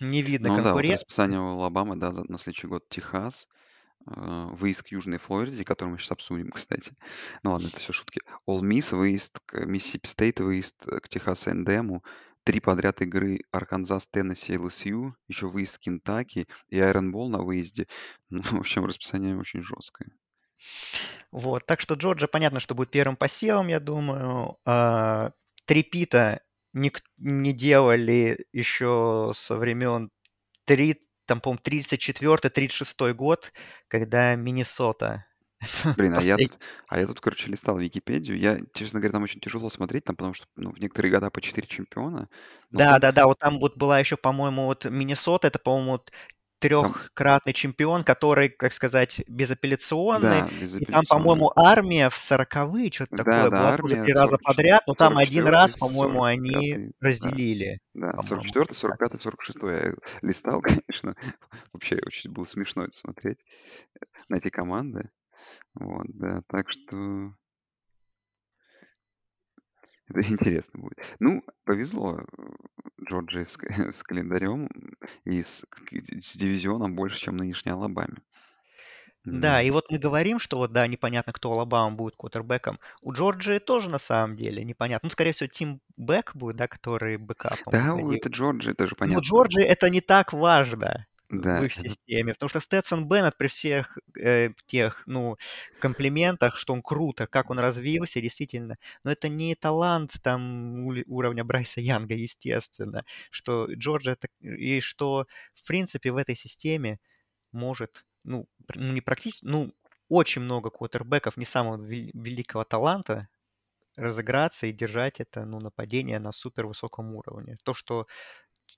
Speaker 2: не видно
Speaker 1: Ну да, вот расписание у Алабамы, да, на следующий год Техас, э, выезд к Южной Флориде, который мы сейчас обсудим, кстати. Ну ладно, это все шутки. Ole Miss, выезд к Mississippi State, выезд э, к Texas A&M у, три подряд игры Арканзас, Теннесси, LSU, еще выезд Кентаки и Iron Bowl на выезде. Ну, в общем, расписание очень жесткое.
Speaker 2: Вот, так что Джорджия, понятно, что будет первым посевом, я думаю. А, Трипита ник- не делали еще со времен три, там, по-моему, 34-36 год, когда Миннесота
Speaker 1: Блин, а я тут, а я тут, короче, листал Википедию. Я, честно говоря, там очень тяжело смотреть, там, потому что, ну, в некоторые года по 4 чемпиона, но там,
Speaker 2: Да-да-да, вот там вот была еще, по-моему, вот Миннесота, это, по-моему, вот трехкратный чемпион, который, как сказать, безапелляционный.
Speaker 1: да,
Speaker 2: И там, по-моему, армия в сороковые, что-то
Speaker 1: Да,
Speaker 2: такое,
Speaker 1: да,
Speaker 2: была тоже
Speaker 1: армия,
Speaker 2: три раза
Speaker 1: 44,
Speaker 2: подряд, но там один
Speaker 1: 44,
Speaker 2: раз, по-моему, они
Speaker 1: 45, да,
Speaker 2: разделили,
Speaker 1: да,
Speaker 2: по-моему,
Speaker 1: 44,
Speaker 2: как-то так.
Speaker 1: 45, 46 я листал, конечно. Вообще очень было смешно это смотреть на эти команды. Вот, да, так что это интересно будет. Ну, повезло э, Джорджии с, к- с календарем и с, с дивизионом больше, чем нынешней Алабаме. Да,
Speaker 2: и вот мы говорим, что вот, да, непонятно, кто Алабама будет квотербеком. У Джорджии тоже на самом деле непонятно. Ну, скорее всего, Тим Бек будет, да, который бэкапом
Speaker 1: да, у- это Джорджия, это же
Speaker 2: Но
Speaker 1: понятно.
Speaker 2: Джорджии это не так важно в
Speaker 1: Да,
Speaker 2: их
Speaker 1: это
Speaker 2: системе, потому что Сtetson Беннет при всех э, тех, ну, комплиментах, что он круто, как он развился, действительно, но это не талант там уровня Брайса Янга, естественно, что Джорджия, так- и что, в принципе, в этой системе может, ну, ну, не практически, ну, очень много квотербеков не самого вел- великого таланта разыграться и держать это, ну, нападение на супер высоком уровне. То, что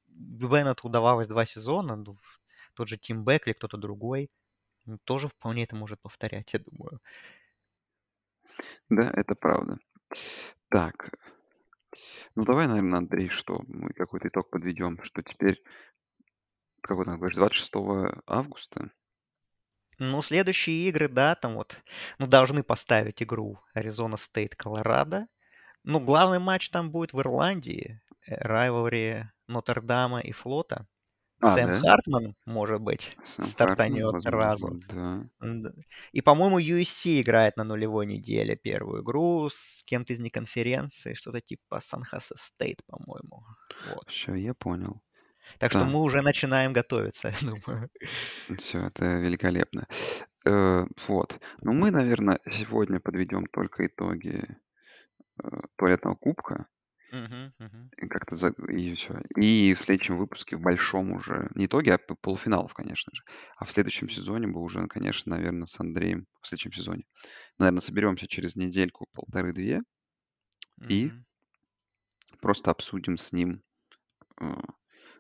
Speaker 2: Беннету удавалось два сезона, ну, тот же Тим Бек или кто-то другой, ну, тоже вполне это может повторять, я думаю.
Speaker 1: да, это правда. Так, ну давай, наверное, Андрей, что мы какой-то итог подведем, что теперь, какой там говоришь, 26 августа?
Speaker 2: Ну, следующие игры, да, там вот, ну, должны поставить игру Arizona State, Колорадо. Ну, главный матч там будет в Ирландии, rivalry Нотр-Дама и Флота.
Speaker 1: А,
Speaker 2: Сэм
Speaker 1: да?
Speaker 2: Хартман, может быть,
Speaker 1: Сэм Хартман,
Speaker 2: стартанет
Speaker 1: возможно,
Speaker 2: сразу.
Speaker 1: да.
Speaker 2: И, по-моему, USC играет на нулевой неделе первую игру с кем-то из неконференции, что-то типа Сан-Хосе Стейт, по-моему. Вот.
Speaker 1: Все, я понял.
Speaker 2: Так что
Speaker 1: Да,
Speaker 2: мы уже начинаем готовиться, я думаю.
Speaker 1: все, это великолепно. Э, вот. Ну, мы, наверное, сегодня подведем только итоги э, туалетного кубка.
Speaker 2: Мгм, мгм.
Speaker 1: И как-то за... и все. И в следующем выпуске в большом уже не итоги, а п- полуфиналов, конечно же. А в следующем сезоне мы уже, конечно, наверное, с Андреем в следующем сезоне, наверное, соберемся через недельку, полторы-две и
Speaker 2: Мгм.
Speaker 1: просто обсудим с ним э,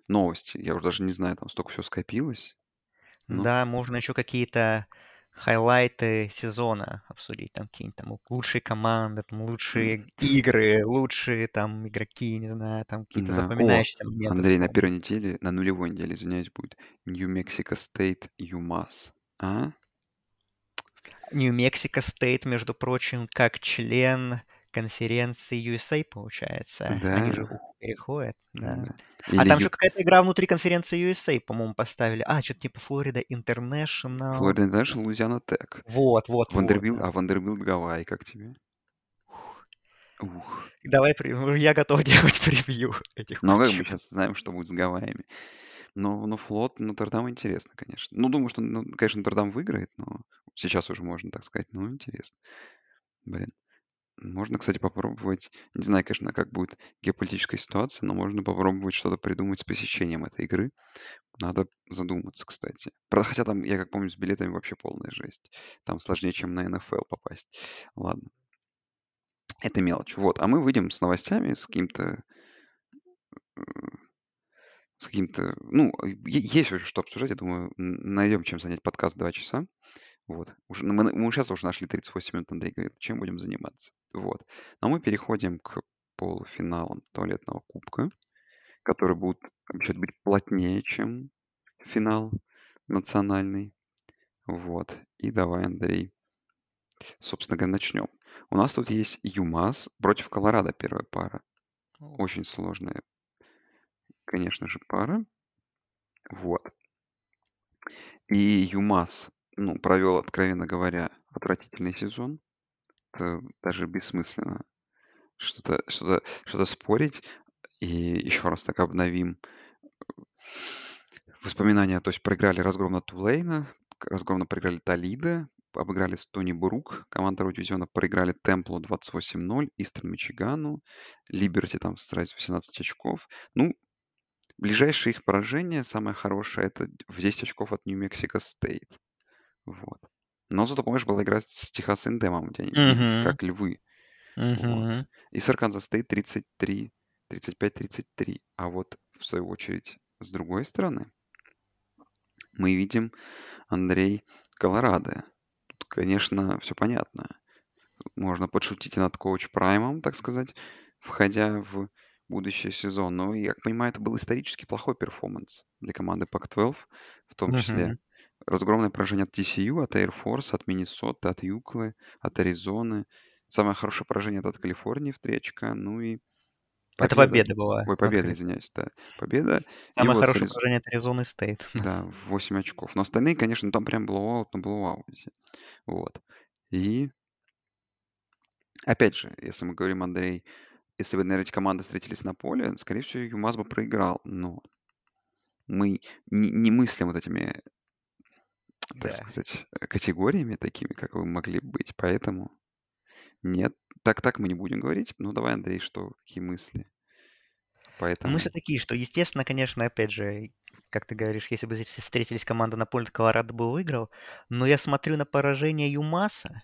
Speaker 1: новости. Я уже даже не знаю, там столько всего скопилось. Ну,
Speaker 2: Да, можно еще какие-то хайлайты сезона обсудить, там какие-нибудь там лучшие команды, там лучшие игры, лучшие там игроки, не знаю, там какие-то.
Speaker 1: О,
Speaker 2: запоминающиеся моменты
Speaker 1: Андрей, на первой неделе, на нулевой неделе, извиняюсь, будет New Mexico State, UMass. А?
Speaker 2: New Mexico State, между прочим, как член конференции USA, получается. Они
Speaker 1: Да,
Speaker 2: же переходят, да. А
Speaker 1: Или
Speaker 2: там
Speaker 1: Ю...
Speaker 2: еще какая-то игра внутри конференции USA, по-моему, поставили. А, что-то типа Florida International.
Speaker 1: Florida International, Louisiana Tech.
Speaker 2: Вот, вот, вот,
Speaker 1: Вандербилт,
Speaker 2: да.
Speaker 1: а Вандербилт Гавайи, как тебе? Ух.
Speaker 2: Давай, при- ну, я готов делать превью этих
Speaker 1: Ну, а как мы сейчас знаем, что будет с Гавайями. Но, но флот Нотр-Дам интересно, конечно. Ну, думаю, что, ну, конечно, Нотр-Дам выиграет, но сейчас уже можно так сказать. Ну, интересно. Блин. Можно, кстати, попробовать, не знаю, конечно, как будет геополитическая ситуация, но можно попробовать что-то придумать с посещением этой игры. Надо задуматься, кстати. Правда, хотя там, я как помню, с билетами вообще полная жесть. Там сложнее, чем на НФЛ попасть. Ладно, это мелочь. Вот, а мы выйдем с новостями, с каким-то э, с каким-то... Ну, есть уже что обсуждать, я думаю, найдем чем занять подкаст два часа. Вот. Уже, мы, мы сейчас уже нашли 38 минут, Андрей говорит, чем будем заниматься. Вот. Но мы переходим к полуфиналам туалетного кубка, которые будут обещать быть плотнее, чем финал национальный. Вот. И давай, Андрей, собственно говоря, начнем. У нас тут есть ЮМАС против Колорадо первая пара. Очень сложная, конечно же, пара. Вот. И ЮМАС, ну, провел, откровенно говоря, отвратительный сезон. Это даже бессмысленно что-то что что спорить. И еще раз так обновим воспоминания. То есть проиграли разгром на Тулейна, разгромно проиграли Толида, обыграли Стони Брук, команда второго дивизиона проиграли Темплу 28-0, Истер Мичигану, Либерти там сразу 18 очков. Ну, ближайшее их поражение, самое хорошее, это в 10 очков от Нью-Мексико Стейт. Вот. Но зато, помнишь, была игра с Техас Индемом, где они бились, как львы. Вот. И с Arkansas State 33, 35-33. А вот, в свою очередь, с другой стороны, мы видим Андрей Колорадо. Тут, конечно, все понятно. Можно подшутить и над коуч Праймом, так сказать, входя в будущий сезон. Но, я понимаю, это был исторически плохой performance для команды Pac-12, в том числе разгромное поражение от TCU, от Air Force, от Миннесоты, от UCLA, от Аризоны. Самое хорошее поражение это от Калифорнии в 3 очка. Ну и
Speaker 2: это победа была.
Speaker 1: Ой, победа, извиняюсь, да. Победа.
Speaker 2: Самое вот хорошее Ариз... поражение от Аризоны State.
Speaker 1: Да, 8 очков. Но остальные, конечно, там прям blowout на blowout е. Вот. И опять же, если мы говорим, Андрей, если бы, наверное, эти команды встретились на поле, скорее всего, UMass бы проиграл. Но мы не, не мыслим вот этими, так да. сказать, категориями такими, как вы могли быть. Поэтому нет, так так мы не будем говорить. Ну, давай, Андрей, что, какие мысли? Поэтому...
Speaker 2: Мысли такие, что, естественно, конечно, опять же, как ты говоришь, если бы здесь встретились команды на поле, Колорадо бы выиграл. Но я смотрю на поражение Юмаса,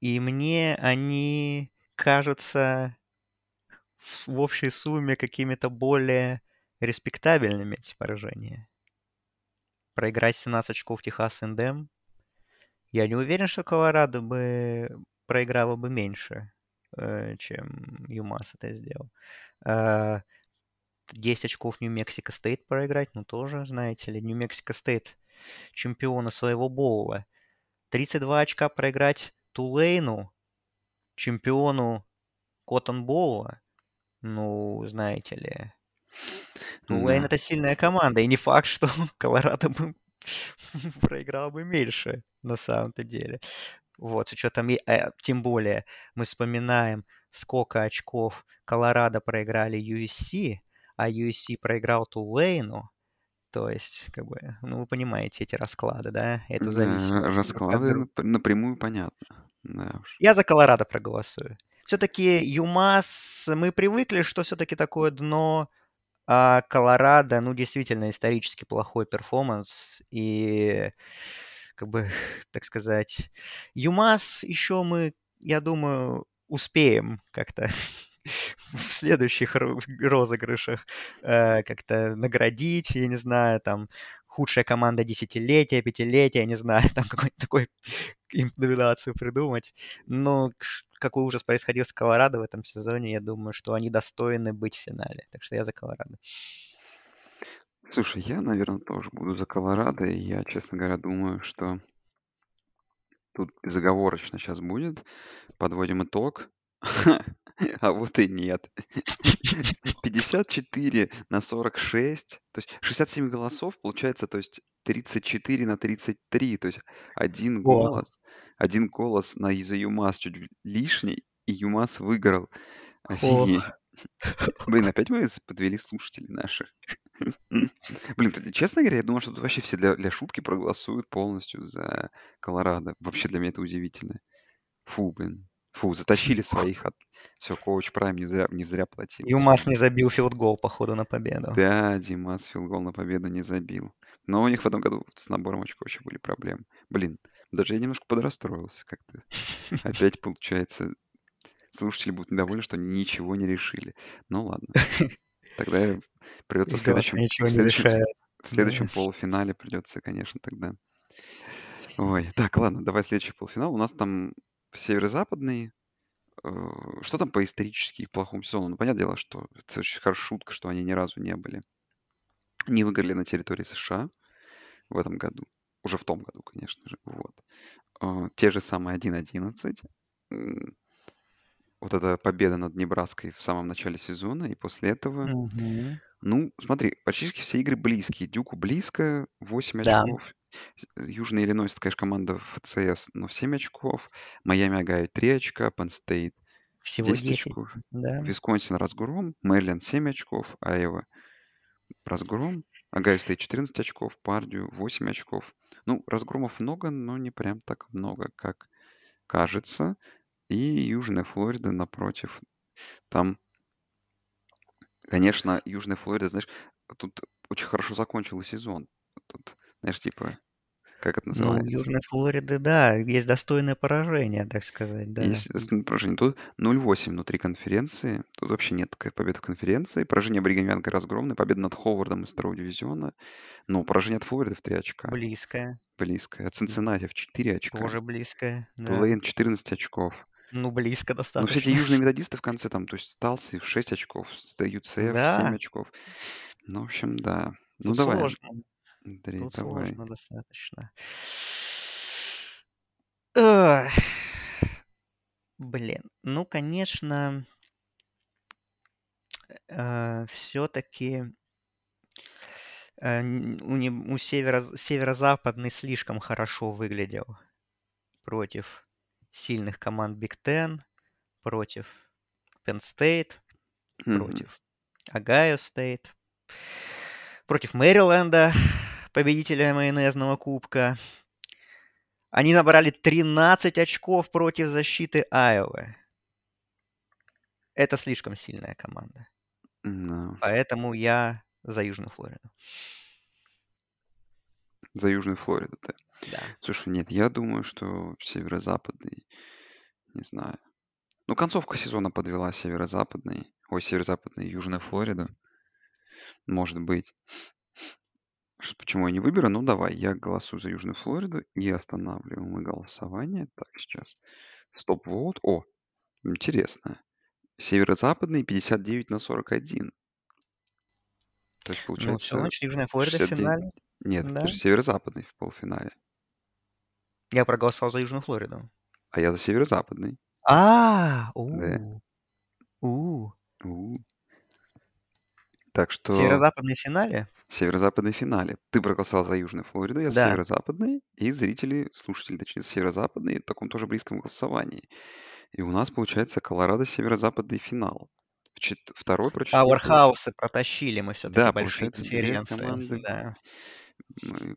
Speaker 2: и мне они кажутся в общей сумме какими-то более респектабельными, эти поражения. Проиграть 17 очков Texas A&M. Я не уверен, что Колорадо бы проиграла бы меньше, э, чем UMass это сделал. 10 э, очков New Mexico State проиграть, ну тоже, знаете ли, New Mexico State чемпиона своего bowl а. 32 очка проиграть Тулейну, чемпиону Коттон Боула. Ну, знаете ли, Тулейн да. это сильная команда, и не факт, что Колорадо бы проиграл бы меньше на самом-то деле. Вот, с учетом, э, тем более, мы вспоминаем, сколько очков Колорадо проиграли USC, а USC проиграл Тулейну. То есть, как бы, ну, вы понимаете эти расклады, да? Эту
Speaker 1: зависимость. Да, расклады напрямую понятно. Да уж.
Speaker 2: Я за Колорадо проголосую. Все-таки ЮМАС, мы привыкли, что все-таки такое дно а Колорадо, ну, действительно, исторически плохой перформанс. И как бы, так сказать, ЮМАС еще мы, я думаю, успеем как-то в следующих розыгрышах э, как-то наградить, я не знаю, там, худшая команда десятилетия, пятилетия, не знаю, там какой-то такой им номинацию придумать. Но какой ужас происходил с Колорадо в этом сезоне, я думаю, что они достойны быть в финале. Так что я за Колорадо.
Speaker 1: Слушай, я, наверное, тоже буду за Колорадо. И я, честно говоря, думаю, что тут безоговорочно сейчас будет. Подводим итог. А вот и нет. 54 на 46. То есть 67 голосов, получается, то есть 34 на 33. То есть один голос. Один голос на за UMass чуть лишний, и UMass выиграл. Офигеть. Блин, опять мы подвели слушателей наших. Блин, честно говоря, я думал, что тут вообще все для, для шутки проголосуют полностью за Колорадо. Вообще для меня это удивительно. Фу, блин. Фу, затащили своих от... Все, coach Prime не зря, не зря платил.
Speaker 2: UMass не забил field goal, походу, на победу.
Speaker 1: Да, UMass field goal на победу не забил. Но у них в этом году с набором очков еще были проблемы. Блин, даже я немножко подрастроился как-то. Опять, получается, слушатели будут недовольны, что ничего не решили. Ну ладно. Тогда придется в следующем, в следующем, в следующем полуфинале придется, конечно, тогда. Ой, так, ладно, давай следующий полуфинал. У нас там северо-западный. Э, что там по исторически плохому сезону? Ну, понятное дело, что это очень хорошая шутка, что они ни разу не были. Не выиграли на территории США в этом году. Уже в том году, конечно же. Вот. Э, те же самые 1-11 вот эта победа над Небраской в самом начале сезона, и после этого,
Speaker 2: Мгм.
Speaker 1: ну, смотри, практически все игры близкие. Дюку близко, 8
Speaker 2: Да.
Speaker 1: очков. Южный Иллинойс, это, конечно, команда FCS, но 7 очков. Miami Ohio 3 очка, Penn State
Speaker 2: Всего
Speaker 1: 10
Speaker 2: 10.
Speaker 1: очков.
Speaker 2: Да.
Speaker 1: Висконсин разгром, Мэриленд 7 очков, Айова разгром, Ohio State 14 очков, Пердью 8 очков. Ну, разгромов много, но не прям так много, как кажется. И Южная Флорида напротив. Там, конечно, Южная Флорида, знаешь, тут очень хорошо закончила сезон. Тут, знаешь, типа Как это
Speaker 2: Ну, у
Speaker 1: называется?
Speaker 2: Южной Флориды, да, есть достойное поражение, так сказать, да.
Speaker 1: Есть достойное поражение. Тут 0-8 внутри конференции. Тут вообще нет к- побед в конференции. Поражение Бригам Янга разгромное. Победа над Ховардом из второго дивизиона. Ну, поражение от Флориды в 3 очка.
Speaker 2: Близкое,
Speaker 1: Близкое. От Цинциннати в 4 очка.
Speaker 2: тоже близкое, да.
Speaker 1: Тулейн 14 очков.
Speaker 2: Ну, близко
Speaker 1: Ну, кстати,
Speaker 2: достаточно.
Speaker 1: южные методисты в конце там, то есть Сталси в 6 очков, UCF в 7
Speaker 2: Да,
Speaker 1: очков. Ну, в общем, да. Ну,
Speaker 2: тут
Speaker 1: давай,
Speaker 2: сложно,
Speaker 1: Андрей,
Speaker 2: тут
Speaker 1: давай.
Speaker 2: сложно достаточно. Эх, Блин, ну, конечно, все-таки у, не- у северо, северо-западный слишком хорошо выглядел против сильных команд Big Ten, против Penn State,
Speaker 1: Мгм.
Speaker 2: против Ohio State, против Мэриленда, победителя майонезного кубка. Они набрали 13 очков против защиты Айовы. Это слишком сильная команда.
Speaker 1: Да.
Speaker 2: Поэтому я за Южную Флориду.
Speaker 1: За Южную Флориду ты.
Speaker 2: Да.
Speaker 1: Слушай, нет, я думаю, что северо-западный, не знаю. Ну, концовка сезона подвела северо-западный, ой, северо-западный Южная Флорида. Может быть. Ш- Почему я не выберу? Ну, давай, я голосую за Южную Флориду и останавливаем мы голосование. Так, сейчас. Стоп-воут. О, интересно. Северо-западный 59 на 41. То есть,
Speaker 2: Ну, все,
Speaker 1: получается,
Speaker 2: значит, Южная Флорида в
Speaker 1: 69.
Speaker 2: финале.
Speaker 1: Нет,
Speaker 2: Да.
Speaker 1: это же северо-западный в полуфинале.
Speaker 2: Я проголосовал за Южную Флориду.
Speaker 1: А я за северо-западный.
Speaker 2: А,
Speaker 1: Да.
Speaker 2: у, у.
Speaker 1: У. Так что
Speaker 2: Северо-западный в финале?
Speaker 1: Северо-западный в финале. Ты проголосовал за Южную Флориду, я за
Speaker 2: Да.
Speaker 1: северо-западный, и зрители, слушатели, точнее, за северо-западный в таком тоже близком голосовании. И у нас получается Колорадо северо-западный финал. В чет- Второй про четвертый вообще.
Speaker 2: Пауэрхаусы протащили мы все-таки
Speaker 1: Да,
Speaker 2: большие
Speaker 1: получается, две
Speaker 2: конференции.
Speaker 1: команды
Speaker 2: Да.
Speaker 1: м,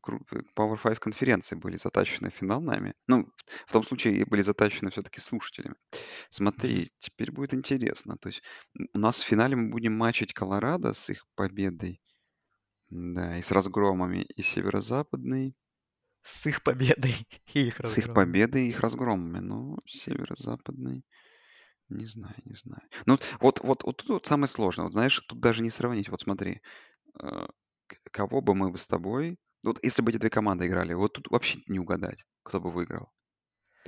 Speaker 1: Power 5 конференции были затащены в финал нами. Ну, в том случае и были затащены все-таки слушателями. Смотри, теперь будет интересно. То есть м, у нас в финале мы будем матчить Колорадо с их победой, да, и с разгромами, и северо-западный
Speaker 2: С их победой и их
Speaker 1: с их победой и их разгромами. Но северо-западный, не знаю, не знаю. Ну, вот, вот, вот тут вот самое сложное. Вот знаешь, тут даже не сравнить. Вот смотри, э, кого бы мы с тобой... Вот если бы эти две команды играли, вот тут вообще не угадать, кто бы выиграл.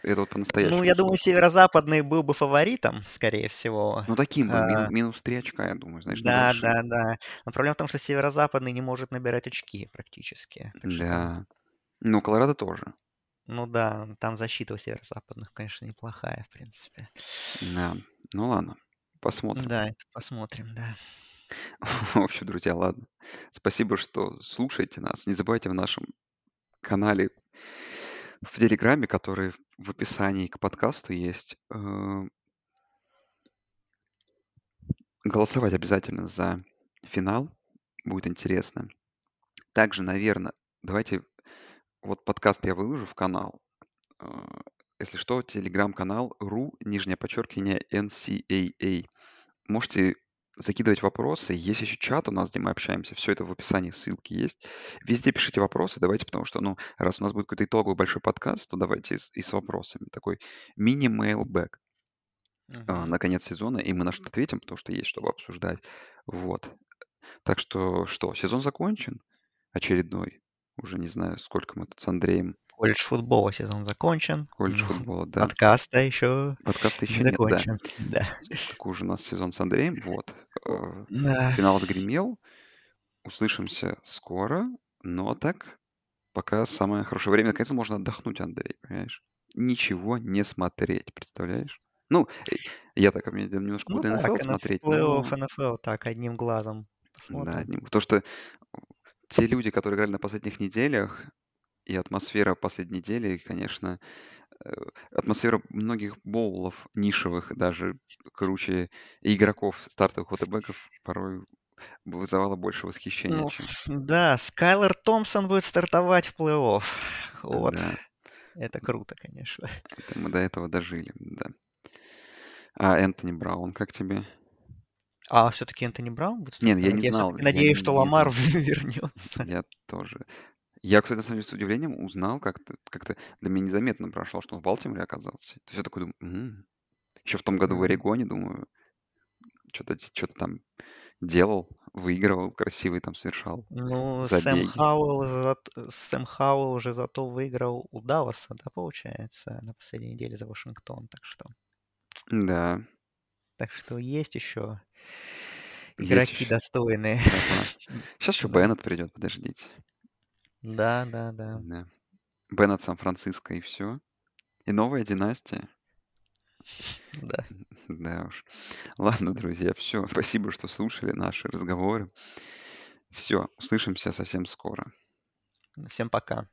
Speaker 1: Это вот
Speaker 2: Ну,
Speaker 1: по-настоящему
Speaker 2: я думаю, северо-западный был бы фаворитом, скорее всего.
Speaker 1: Ну, таким бы,
Speaker 2: А,
Speaker 1: минус три очка, я думаю, знаешь,
Speaker 2: да, да, да. Но проблема в том, что северо-западный не может набирать очки практически. Так что,
Speaker 1: Да. Ну, Колорадо тоже.
Speaker 2: ну да, там защита у северо-западных, конечно, неплохая, в принципе.
Speaker 1: Да. Ну, ладно, посмотрим.
Speaker 2: Да, это посмотрим, да.
Speaker 1: В общем, друзья, ладно. Спасибо, что слушаете нас. Не забывайте в нашем канале в Телеграме, который в описании к подкасту есть, э, голосовать обязательно за финал. Будет интересно. Также, наверное, давайте вот подкаст я выложу в канал. Э, Если что, телеграм-канал ru, нижнее подчеркивание, NCAA. Можете закидывать вопросы. Есть еще чат у нас, где мы общаемся. Все это в описании, ссылки есть. Везде пишите вопросы, давайте, потому что, ну, раз у нас будет какой-то итоговый большой подкаст, то давайте и с, и с вопросами. Такой мини-мейлбэк
Speaker 2: Мгм.
Speaker 1: на конец сезона, и мы на что ответим, потому что есть, чтобы обсуждать. Вот. Так что, что, сезон закончен? Очередной. Уже не знаю, сколько мы тут с Андреем.
Speaker 2: Колледж футбола сезон закончен.
Speaker 1: Колледж футбола, да.
Speaker 2: Подкаста еще
Speaker 1: Подкаста
Speaker 2: не
Speaker 1: еще нет, да.
Speaker 2: закончен. Да.
Speaker 1: С- Какой уже у нас сезон с Андреем. Вот. Э,
Speaker 2: Да.
Speaker 1: Финал отгремел. Услышимся скоро. Но так, пока самое хорошее время. Наконец-то можно отдохнуть, Андрей, понимаешь? Ничего не смотреть, представляешь? Ну, э, я так, мне немножко
Speaker 2: Ну
Speaker 1: буду
Speaker 2: так, на
Speaker 1: смотреть,
Speaker 2: плей-офф
Speaker 1: но...
Speaker 2: НФЛ так, одним глазом
Speaker 1: Да,
Speaker 2: посмотрим.
Speaker 1: одним. Потому что те люди, которые играли на последних неделях, и атмосфера последней недели, конечно, э, атмосфера многих боулов нишевых, даже круче и игроков, стартовых квотербеков, порой вызывала больше восхищения,
Speaker 2: Ну,
Speaker 1: чем...
Speaker 2: да, Скайлер Томпсон будет стартовать в плей-офф. Вот.
Speaker 1: Да,
Speaker 2: Это круто, конечно.
Speaker 1: это мы до этого дожили, да. А Энтони Браун, как тебе?
Speaker 2: А все-таки Энтони Браун будет
Speaker 1: Нет, я
Speaker 2: стартовать?
Speaker 1: не
Speaker 2: Я
Speaker 1: знал,
Speaker 2: все-таки
Speaker 1: я
Speaker 2: надеюсь,
Speaker 1: не
Speaker 2: что Ламар вернется.
Speaker 1: Я тоже. Я, кстати, на самом деле, с удивлением узнал, как-то как-то для меня незаметно прошло, что он в Балтиморе оказался. То есть я такой думаю, Еще в том году в. Орегоне, думаю, что-то что-то там делал, выигрывал, красивый там совершал
Speaker 2: Ну, Сэм. Хауэлл, зат- Сэм Хауэлл уже зато выиграл у Далласа, да, получается, на последней неделе за Вашингтон, так что,
Speaker 1: Да,
Speaker 2: так что есть еще
Speaker 1: есть
Speaker 2: игроки
Speaker 1: еще.
Speaker 2: достойные.
Speaker 1: Ага. Сейчас еще Беннет придет, подождите.
Speaker 2: Да, да, да.
Speaker 1: Да. Беннет Сан-Франциско и все. И новая династия.
Speaker 2: да.
Speaker 1: Да уж. Ладно, друзья, все. Спасибо, что слушали наши разговоры. Все, услышимся совсем скоро.
Speaker 2: Всем пока.